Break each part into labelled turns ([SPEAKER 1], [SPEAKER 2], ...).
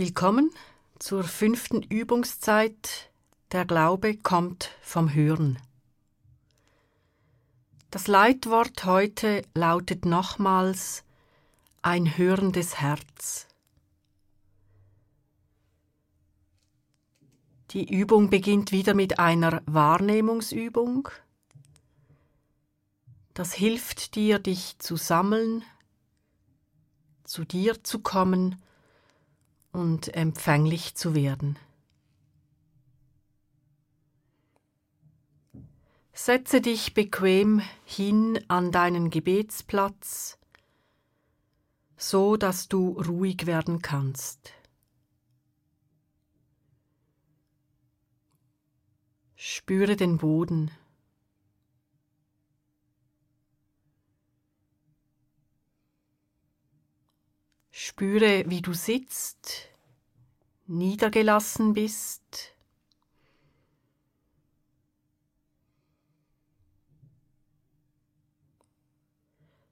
[SPEAKER 1] Willkommen zur fünften Übungszeit. Der Glaube kommt vom Hören. Das Leitwort heute lautet nochmals ein hörendes Herz. Die Übung beginnt wieder mit einer Wahrnehmungsübung. Das hilft dir, dich zu sammeln, zu dir zu kommen und empfänglich zu werden. Setze dich bequem hin an deinen Gebetsplatz, so dass du ruhig werden kannst. Spüre den Boden. Spüre, wie du sitzt, niedergelassen bist.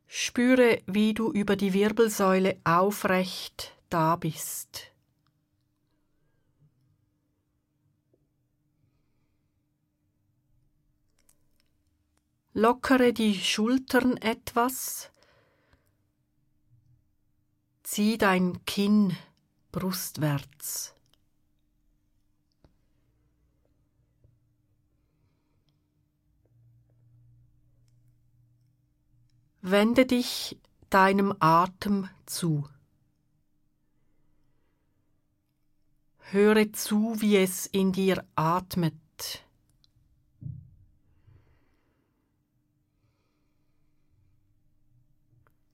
[SPEAKER 1] Spüre, wie du über die Wirbelsäule aufrecht da bist. Lockere die Schultern etwas Zieh dein Kinn brustwärts. Wende dich deinem Atem zu. Höre zu, wie es in dir atmet.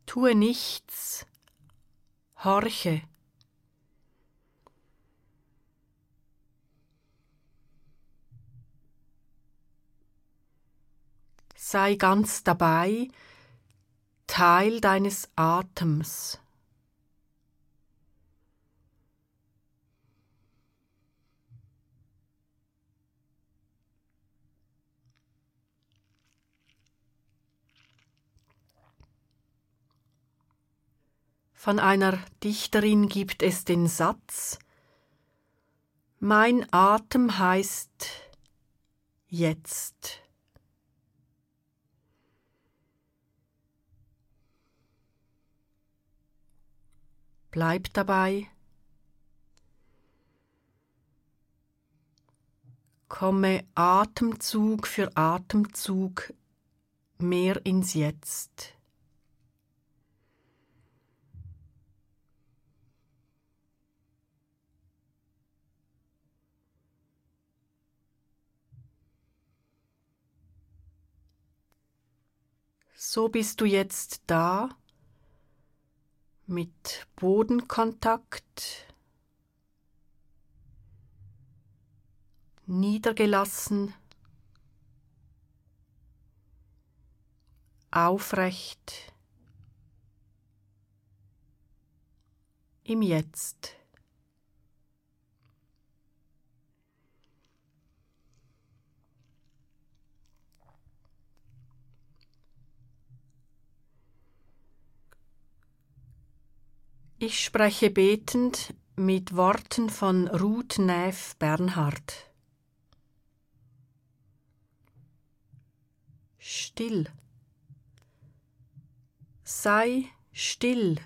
[SPEAKER 1] Tue nichts, horche. Sei ganz dabei, Teil deines Atems. Von einer Dichterin gibt es den Satz Mein Atem heißt jetzt. Bleib dabei. Komme Atemzug für Atemzug mehr ins Jetzt. So bist du jetzt da mit Bodenkontakt, niedergelassen, aufrecht, im Jetzt. Ich spreche betend mit Worten von Ruth Neff Bernhard. Still. Sei still,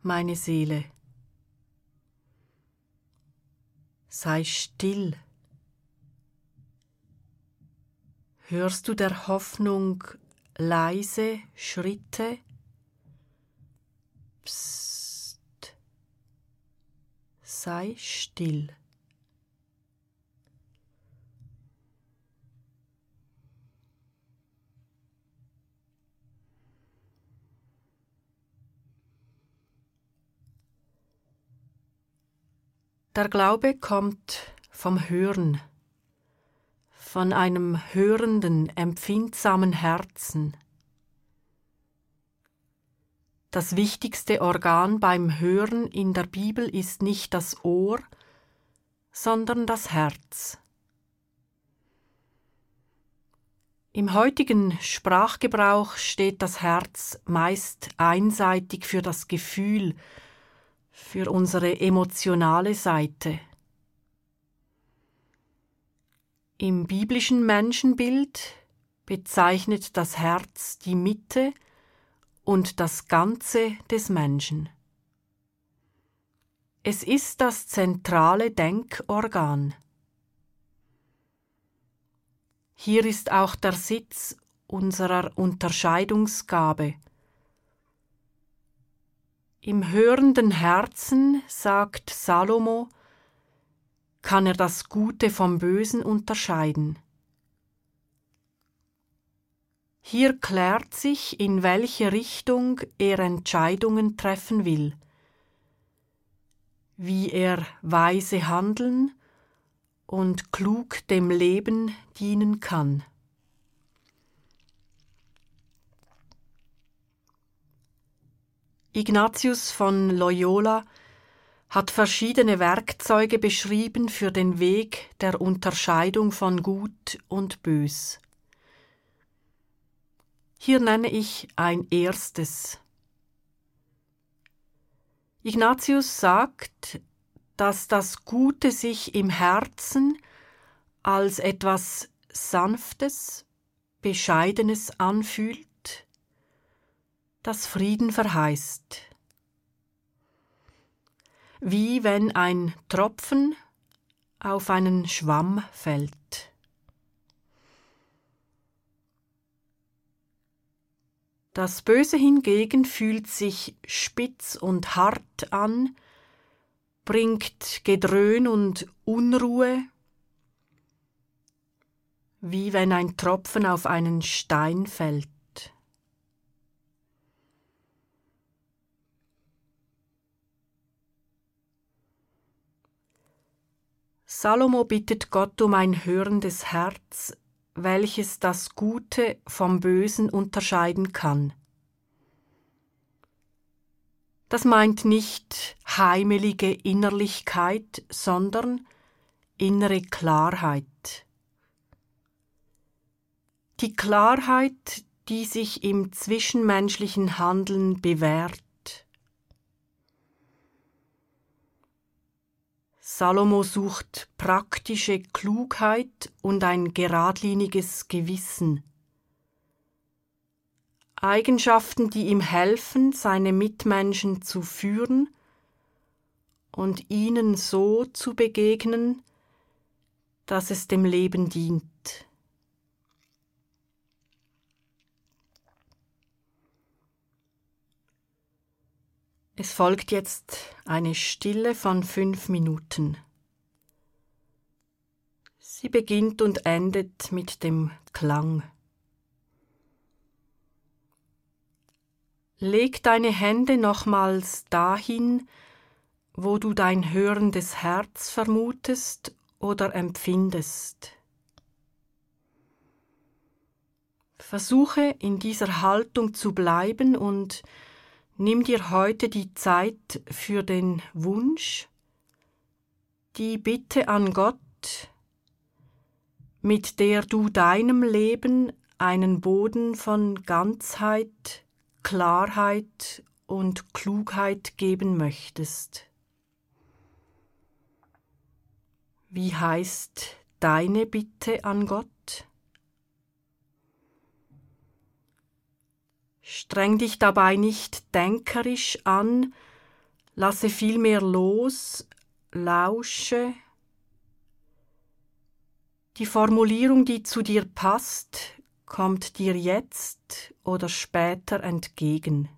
[SPEAKER 1] meine Seele. Sei still. Hörst du der Hoffnung leise Schritte? Psst sei still. Der Glaube kommt vom Hören, von einem hörenden, empfindsamen Herzen. Das wichtigste Organ beim Hören in der Bibel ist nicht das Ohr, sondern das Herz. Im heutigen Sprachgebrauch steht das Herz meist einseitig für das Gefühl, für unsere emotionale Seite. Im biblischen Menschenbild bezeichnet das Herz die Mitte und das Ganze des Menschen. Es ist das zentrale Denkorgan. Hier ist auch der Sitz unserer Unterscheidungsgabe. Im hörenden Herzen, sagt Salomo, kann er das Gute vom Bösen unterscheiden. Hier klärt sich, in welche Richtung er Entscheidungen treffen will, wie er weise handeln und klug dem Leben dienen kann. Ignatius von Loyola hat verschiedene Werkzeuge beschrieben für den Weg der Unterscheidung von Gut und Bös. Hier nenne ich ein erstes. Ignatius sagt, dass das Gute sich im Herzen als etwas Sanftes, Bescheidenes anfühlt, das Frieden verheißt. Wie wenn ein Tropfen auf einen Schwamm fällt. Das Böse hingegen fühlt sich spitz und hart an, bringt Gedröhn und Unruhe, wie wenn ein Tropfen auf einen Stein fällt. Salomo bittet Gott um ein hörendes Herz, welches das Gute vom Bösen unterscheiden kann. Das meint nicht heimelige Innerlichkeit, sondern innere Klarheit. Die Klarheit, die sich im zwischenmenschlichen Handeln bewährt. Salomo sucht praktische Klugheit und ein geradliniges Gewissen. Eigenschaften, die ihm helfen, seine Mitmenschen zu führen und ihnen so zu begegnen, dass es dem Leben dient. Es folgt jetzt eine Stille von fünf Minuten. Sie beginnt und endet mit dem Klang. Leg deine Hände nochmals dahin, wo du dein hörendes Herz vermutest oder empfindest. Versuche in dieser Haltung zu bleiben und Nimm dir heute die Zeit für den Wunsch, die Bitte an Gott, mit der du deinem Leben einen Boden von Ganzheit, Klarheit und Klugheit geben möchtest. Wie heißt deine Bitte an Gott? Streng dich dabei nicht denkerisch an, lasse vielmehr los, lausche. Die Formulierung, die zu dir passt, kommt dir jetzt oder später entgegen.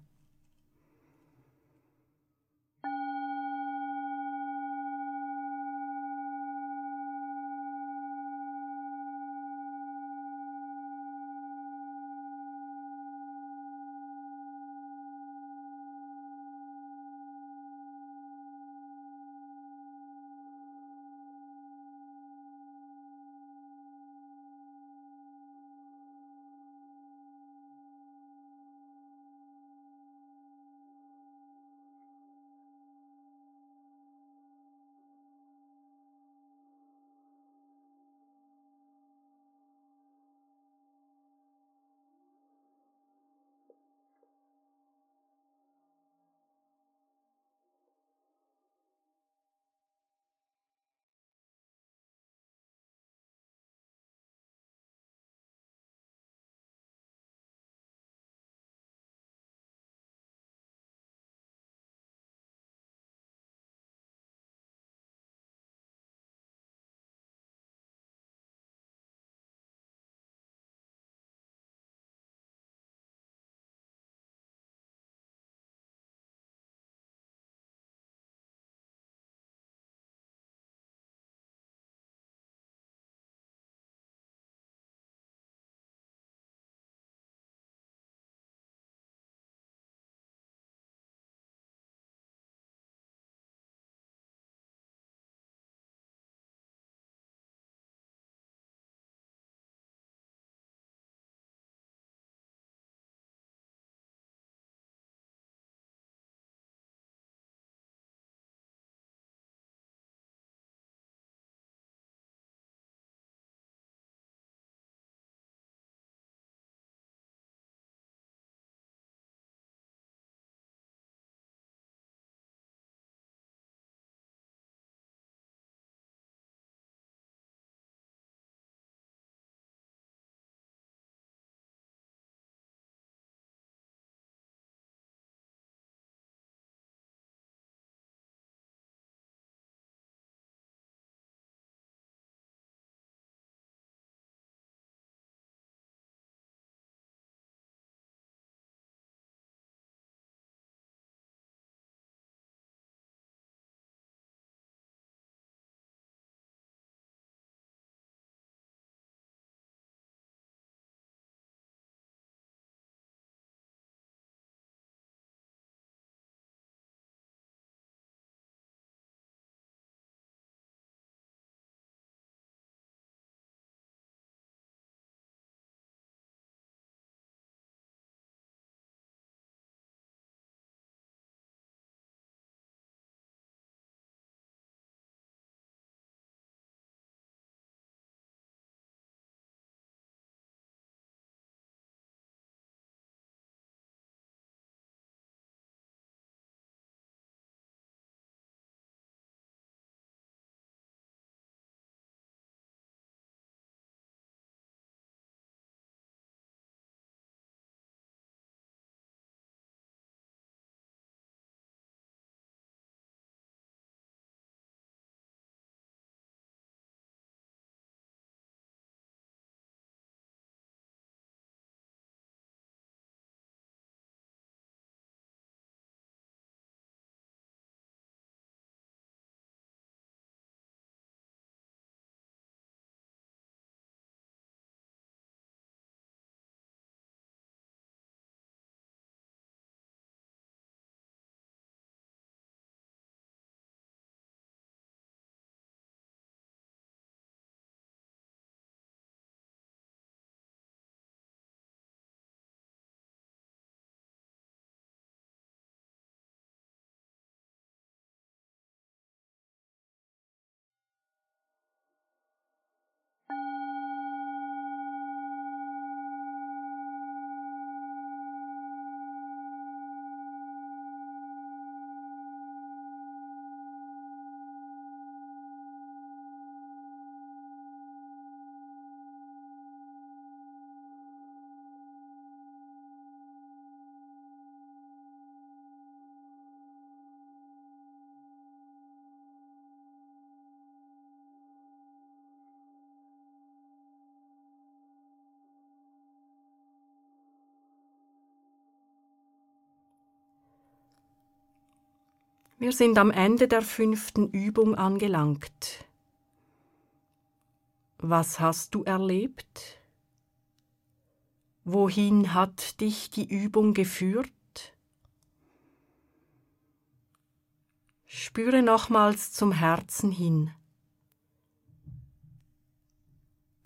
[SPEAKER 1] Wir sind am Ende der fünften Übung angelangt. Was hast du erlebt? Wohin hat dich die Übung geführt? Spüre nochmals zum Herzen hin.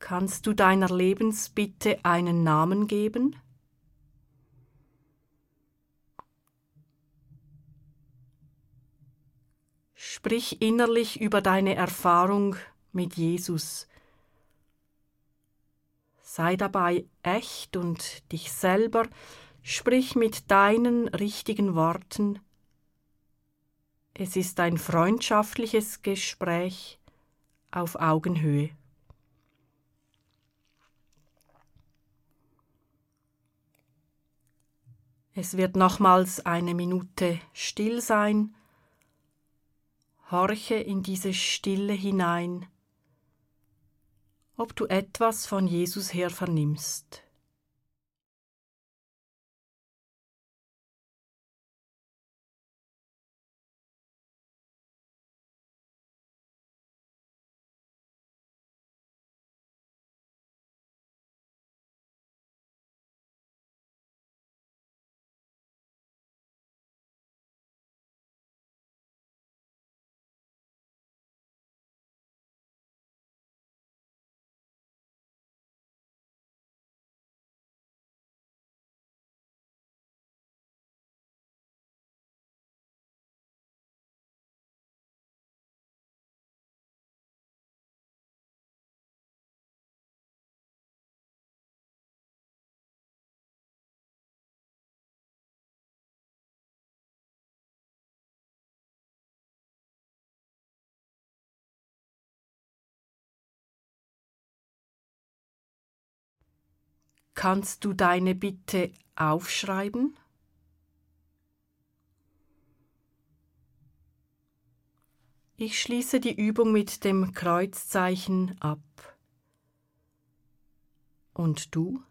[SPEAKER 1] Kannst du deiner Lebensbitte einen Namen geben? Sprich innerlich über deine Erfahrung mit Jesus. Sei dabei echt und dich selber, sprich mit deinen richtigen Worten. Es ist ein freundschaftliches Gespräch auf Augenhöhe. Es wird nochmals eine Minute still sein horche in diese Stille hinein, ob du etwas von Jesus her vernimmst. Kannst du deine Bitte aufschreiben? Ich schließe die Übung mit dem Kreuzzeichen ab. Und du?